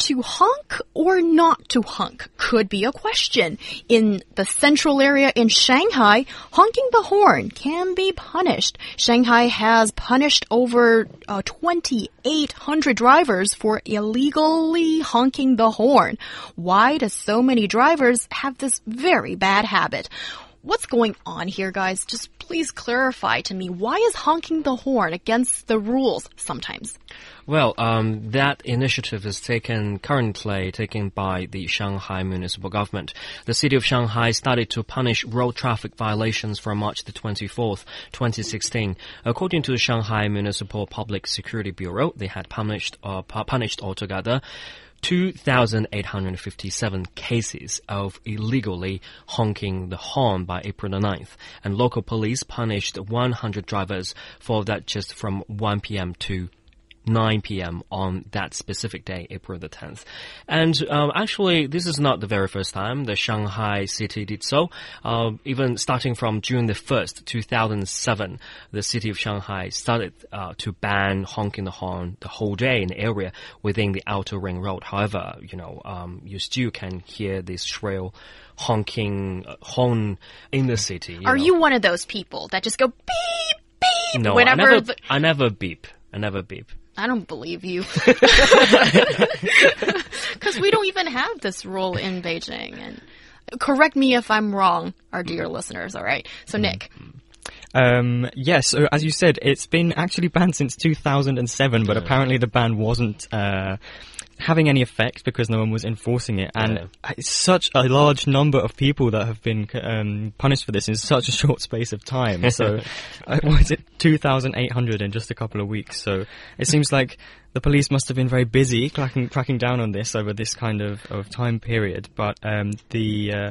to honk or not to honk could be a question. In the central area in Shanghai, honking the horn can be punished. Shanghai has punished over uh, 2,800 drivers for illegally honking the horn. Why do so many drivers have this very bad habit? What's going on here, guys? Just please clarify to me why is honking the horn against the rules sometimes? Well, um, that initiative is taken currently taken by the Shanghai municipal government. The city of Shanghai started to punish road traffic violations from March the 24th, 2016. According to the Shanghai Municipal Public Security Bureau, they had punished uh, punished altogether 2,857 cases of illegally honking the horn by April the 9th, and local police punished 100 drivers for that just from 1 p.m. to 9 p.m. on that specific day, April the 10th. And um, actually, this is not the very first time the Shanghai city did so. Uh, even starting from June the 1st, 2007, the city of Shanghai started uh, to ban honking the horn the whole day in the area within the outer ring road. However, you know, um, you still can hear this shrill honking uh, horn in the city. You Are know. you one of those people that just go beep, beep No, whenever I never, I never beep. I never beep. I don't believe you. Because we don't even have this rule in Beijing. And correct me if I'm wrong, our dear mm-hmm. listeners. All right. So mm-hmm. Nick, mm-hmm. Um, yes, so as you said, it's been actually banned since 2007, but apparently the ban wasn't uh, having any effect because no one was enforcing it. And Yeah. it's such a large number of people that have been um, punished for this in such a short space of time. So, uh, what is it, 2,800 in just a couple of weeks? So it seems like the police must have been very busy cracking, cracking down on this over this kind of, of time period. But um, the uh,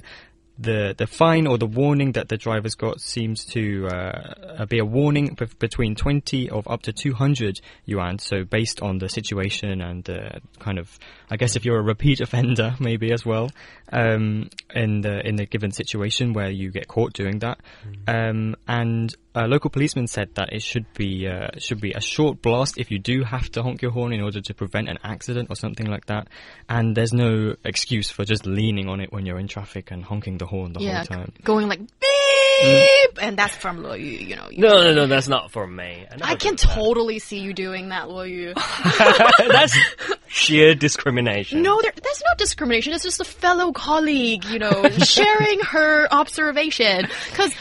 the the fine or the warning that the drivers got seems to uh, be a warning b- between 20 of up to 200 yuan. So based on the situation and uh, kind of, I guess if you're a repeat offender, maybe as well, um, in the in the given situation where you get caught doing that, um, and a local policeman said that it should be uh, should be a short blast if you do have to honk your horn in order to prevent an accident or something like that. And there's no excuse for just leaning on it when you're in traffic and honking the horn the yeah, whole time. going like beep, mm. and that's from Luo Yu, you know. you- No, no, no, that's not for me. never I can do that. totally see you doing that, Luo Yu. That's sheer discrimination. No, there, that's not discrimination. It's just a fellow colleague, you know, sharing her observation. Because,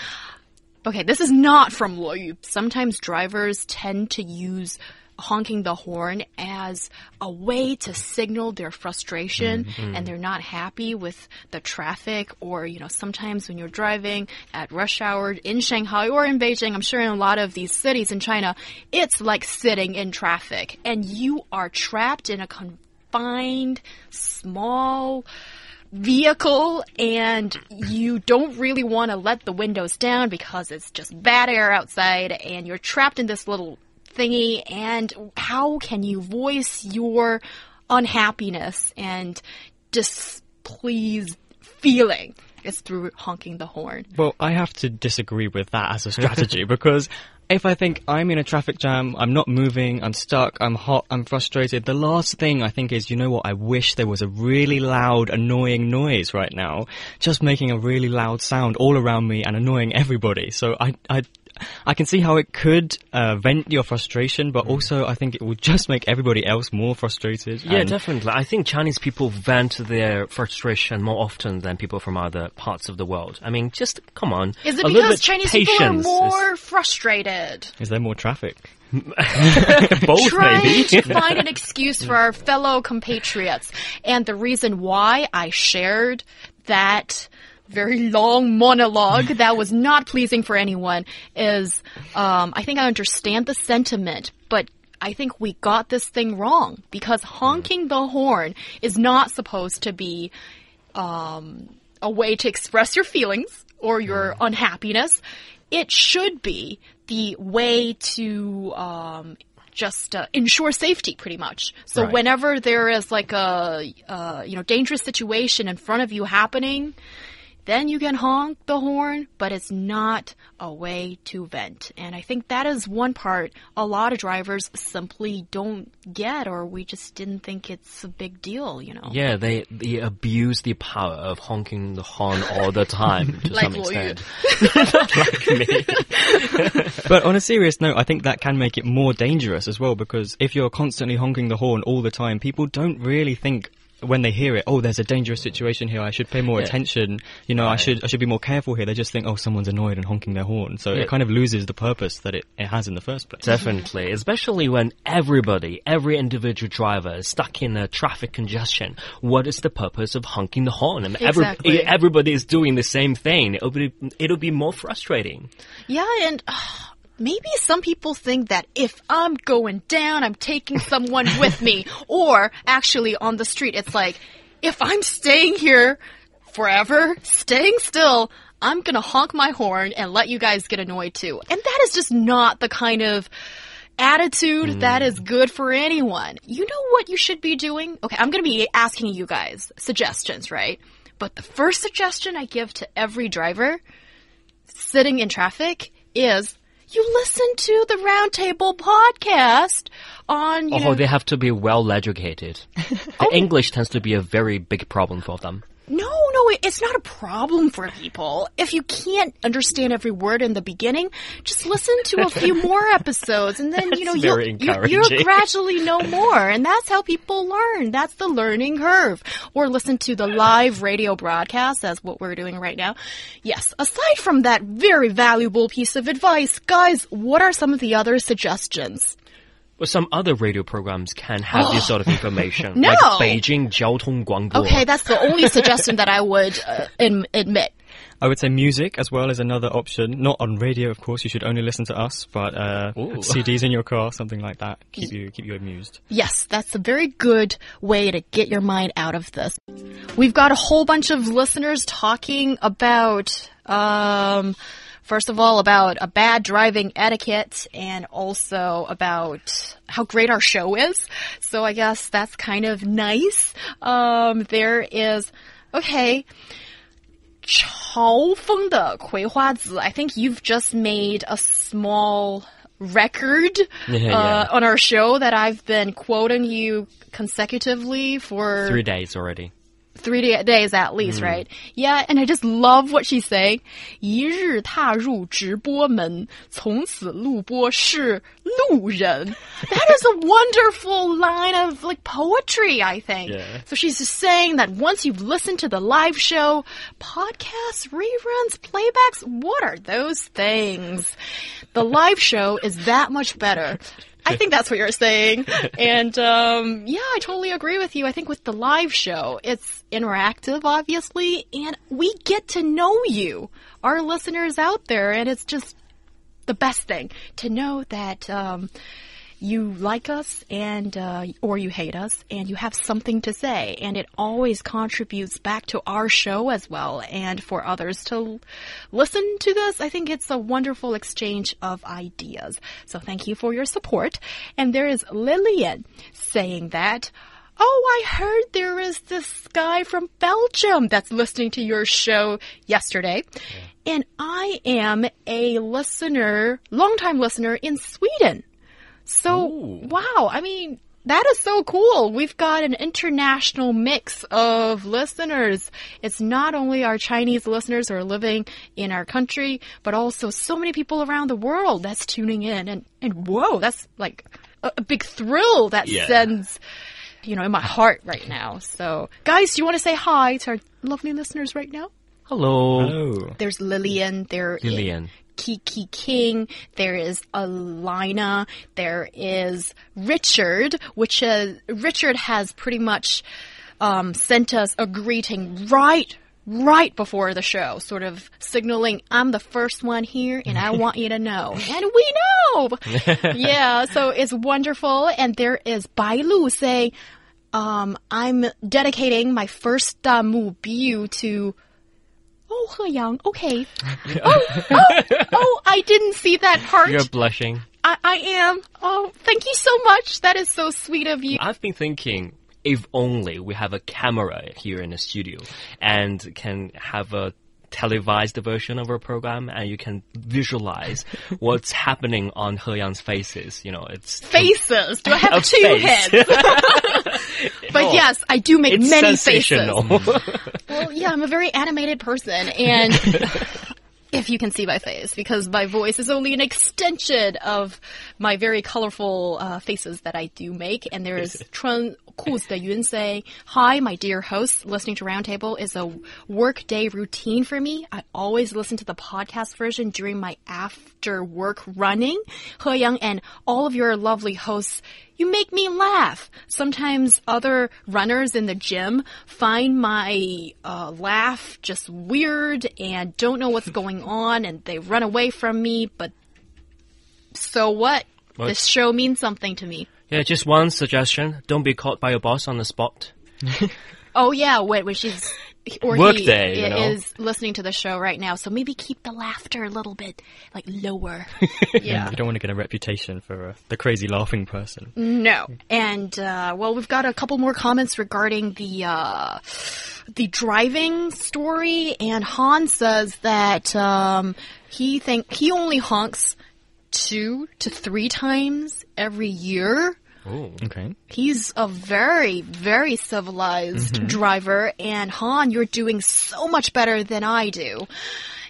okay, this is not from Luo Yu. Sometimes drivers tend to use honking the horn as a way to signal their frustration mm-hmm. and they're not happy with the traffic or you know sometimes when you're driving at rush hour in Shanghai or in Beijing I'm sure in a lot of these cities in China it's like sitting in traffic and you are trapped in a confined small vehicle and you don't really want to let the windows down because it's just bad air outside and you're trapped in this little thingy and how can you voice your unhappiness and displeased feeling is through honking the horn. Well, I have to disagree with that as a strategy because if I think I'm in a traffic jam, I'm not moving, I'm stuck, I'm hot, I'm frustrated, the last thing I think is, you know what, I wish there was a really loud, annoying noise right now, just making a really loud sound all around me and annoying everybody. So I, I, I can see how it could uh, vent your frustration, but also I think it would just make everybody else more frustrated. Yeah, definitely. I think Chinese people vent their frustration more often than people from other parts of the world. I mean, just come on. Is it a because bit Chinese people are patience is- more frustrated? Is there more traffic? both trying maybe? to find an excuse for our fellow compatriots. And the reason why I shared that very long monologue that was not pleasing for anyone is um, I think I understand the sentiment, but I think we got this thing wrong because honking the horn is not supposed to be um, a way to express your feelings or your unhappiness. It should be the way to um, just uh, ensure safety, pretty much. So Right. whenever there is like a uh, you know dangerous situation in front of you happening, then you can honk the horn, but it's not a way to vent. And I think that is one part a lot of drivers simply don't get, or we just didn't think it's a big deal, you know. Yeah, they they abuse the power of honking the horn all the time to Like some Luo extent. like me. But on a serious note, I think that can make it more dangerous as well because if you're constantly honking the horn all the time, people don't really think when they hear it, oh, there's a dangerous situation here. I should pay more Yeah. attention. You know, I should I should be more careful here. They just think, oh, someone's annoyed and honking their horn. So Yeah. it kind of loses the purpose that it, it has in the first place. Definitely, especially when everybody, every individual driver is stuck in a traffic congestion. What is the purpose of honking the horn? I mean, every- Exactly. everybody is doing the same thing. It'll be, it'll be more frustrating. Yeah, and uh, maybe some people think that if I'm going down, I'm taking someone with me. Or actually on the street, it's like, if I'm staying here forever, staying still, I'm gonna honk my horn and let you guys get annoyed too. And that is just not the kind of attitude mm. that is good for anyone. You know what you should be doing? Okay, I'm gonna be asking you guys suggestions, right? But the first suggestion I give to every driver sitting in traffic is you listen to the Roundtable podcast on, you Oh, know, they have to be well educated. The oh. English tends to be a very big problem for them. no, no, it's not a problem for people. If you can't understand every word in the beginning, just listen to a few more episodes and then, you know, you'll, you, you'll gradually know more. And that's how people learn. That's the learning curve. Or listen to the live radio broadcast, as what we're doing right now. Yes, aside from that very valuable piece of advice, guys, what are some of the other suggestions? Well, some other radio programs can have this sort of information. No. Like Beijing Jiao Tong Okay, that's the only suggestion that I would uh, admit. I would say music as well is another option. Not on radio, of course. You should only listen to us, but uh, CDs in your car, something like that, keep you keep you amused. Yes, that's a very good way to get your mind out of this. We've got a whole bunch of listeners talking about. Um, first of all, about a bad driving etiquette and also about how great our show is. So I guess that's kind of nice. Um, there is, okay. 嘲讽的葵花籽. I think you've just made a small record Yeah, uh, yeah. on our show that I've been quoting you consecutively for Three days already. three da- days at least, right? Yeah, and I just love what she's saying. 一日踏入直播门，从此录播是路人. That is a wonderful line of like poetry, I think. Yeah. So she's just saying that once you've listened to the live show, podcasts, reruns, playbacks, what are those things? The live show is that much better. I think that's what you're saying. And um, yeah, I totally agree with you. I think with the live show, it's interactive, obviously, and we get to know you, our listeners out there, and it's just the best thing to know that um, you like us and uh, or you hate us and you have something to say. And it always contributes back to our show as well and for others to listen to this. I think it's a wonderful exchange of ideas. So thank you for your support. And there is lillian saying that Oh, I heard there is this guy from Belgium that's listening to your show yesterday. And I am a listener, longtime listener in Sweden. So, wow, I mean, that is so cool. We've got an international mix of listeners. It's not only our Chinese listeners who are living in our country, but also so many people around the world that's tuning in. And, and whoa, that's like a, a big thrill that Yeah. sends, you know, in my heart right now. So, guys, do you want to say hi to our lovely listeners right now? Hello. Oh, There's Lillian. There. Lillian. Kiki King. There is Alina. There is Richard, which is Richard has pretty much um, sent us a greeting right. Right before the show, sort of signaling, I'm the first one here and I want you to know. And we know! yeah, so it's wonderful. And there is Bai Lu saying, um, I'm dedicating my first uh, 目标 to Oh, He Yang. Okay. oh, oh, oh, I didn't see that part. You're blushing. I, I am. Oh, thank you so much. That is so sweet of you. I've been thinking if only we have a camera here in the studio and can have a televised version of our program and you can visualize what's happening on He Yang's faces. You know, it's Faces. Do I have two face. heads? but Oh. yes, I do make it's many sensational. faces. Well, yeah, I'm a very animated person, and if you can see my face, because my voice is only an extension of my very colorful uh, faces that I do make. And there's Chun Kuz de Yun say, Hi, my dear host. Listening to Roundtable is a workday routine for me. I always listen to the podcast version during my after work running. He Yang and all of your lovely hosts you make me laugh. Sometimes other runners in the gym find my uh, laugh just weird and don't know what's going on and they run away from me, but so what? What? This show means something to me. yeah, just one suggestion. Don't be caught by your boss on the spot. Oh yeah, when, when she's or he Workday, you know. is listening to the show right now, so maybe keep the laughter a little bit like lower. yeah. You don't want to get a reputation for uh, the crazy laughing person. No. And uh, well, we've got a couple more comments regarding the uh, the driving story. And Han says that um, he think he only honks two to three times every year. Oh. Okay. He's a very, very civilized driver, and Han, you're doing so much better than I do.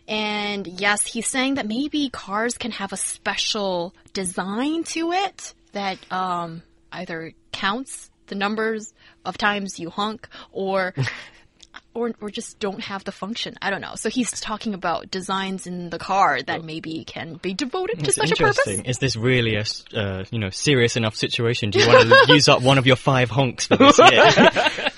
And yes, he's saying that maybe cars can have a special design to it that um, either counts the numbers of times you honk or. Or, or just don't have the function. I don't know. So he's talking about designs in the car that maybe can be devoted to It's such a purpose. interesting. Is this really a uh, you know serious enough situation? Do you want to use up one of your five honks for this year?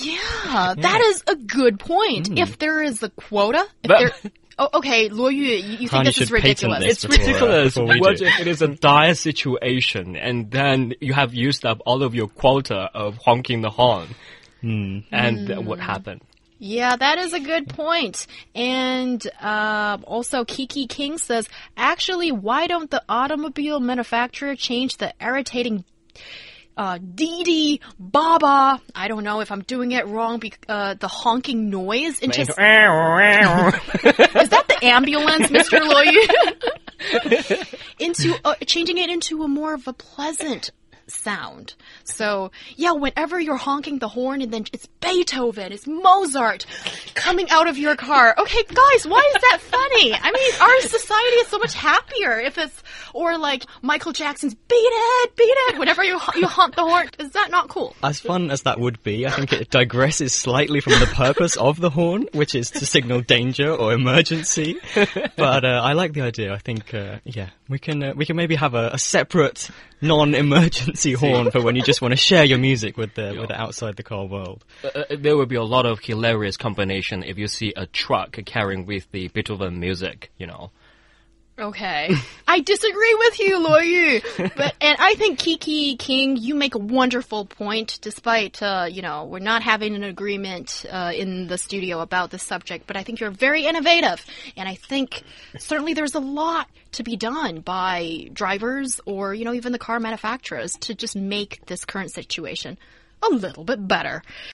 Yeah, that is a good point. If there is a quota, if But- there, oh, okay, Luo Yu, you, you think Han, you this is ridiculous? this It's before, uh, ridiculous. before we what do. if it is a dire situation and then you have used up all of your quota of honking the horn? Hmm. And th- what happened? Yeah, that is a good point. And uh, also, Kiki King says, actually, why don't the automobile manufacturer change the irritating uh, Didi Baba? I don't know if I'm doing it wrong. Uh, the honking noise into is that the ambulance, Mr. Luo Yu? into uh, changing it into a more of a pleasant sound. So yeah, whenever you're honking the horn and then it's Beethoven, it's Mozart coming out of your car. Okay, guys, why is that funny? I mean, our society is so much happier if it's or like Michael Jackson's "Beat It, Beat It." Whenever you you honk the horn, is that not cool? As fun as that would be, I think it digresses slightly from the purpose of the horn, which is to signal danger or emergency. But uh, I like the idea. I think, uh, yeah, we can uh, we can maybe have a, a separate non-emergency horn for when you just want to share your music with the with the outside the car world. Uh, there will be a lot of hilarious combination if you see a truck carrying with the Beethoven music, you know. Okay. I disagree with you, Luo Yu. But and I think Kiki King, you make a wonderful point. Despite uh, you know we're not having an agreement uh, in the studio about this subject, but I think you're very innovative, and I think certainly there's a lot to be done by drivers or you know even the car manufacturers to just make this current situation a little bit better.